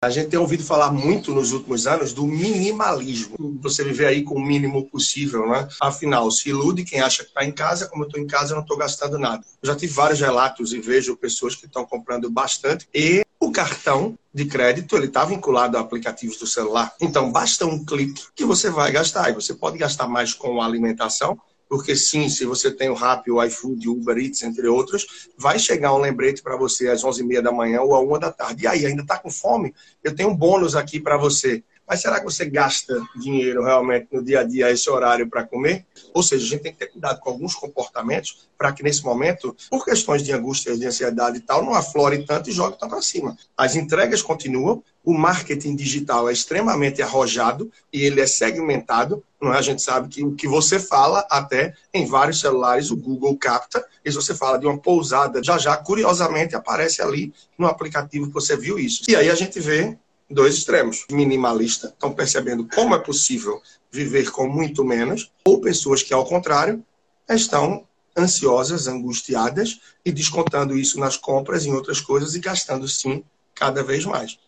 A gente tem ouvido falar muito nos últimos anos do minimalismo. Você viver aí com o mínimo possível, né? Afinal, se ilude quem acha que está em casa, como eu estou em casa, eu não estou gastando nada. Eu já tive vários relatos e vejo pessoas que estão comprando bastante e o cartão de crédito ele está vinculado a aplicativos do celular. Então basta um clique que você vai gastar. E você pode gastar mais com alimentação, porque sim, se você tem o Rappi, o iFood, o Uber Eats, entre outros, vai chegar um lembrete para você às 11h30 da manhã ou à 1 da tarde. E aí, ainda está com fome? Eu tenho um bônus aqui para você. Mas será que você gasta dinheiro realmente no dia a dia, esse horário para comer? Ou seja, a gente tem que ter cuidado com alguns comportamentos para que nesse momento, por questões de angústia, de ansiedade e tal, não aflore tanto e jogue tanto para cima. As entregas continuam, o marketing digital é extremamente arrojado e ele é segmentado. Não é? A gente sabe que o que você fala, até em vários celulares, o Google capta. E se você fala de uma pousada, já já, curiosamente, aparece ali no aplicativo que você viu isso. E aí a gente vê dois extremos. Minimalista, estão percebendo como é possível viver com muito menos, ou pessoas que, ao contrário, estão ansiosas, angustiadas e descontando isso nas compras, em outras coisas e gastando sim cada vez mais.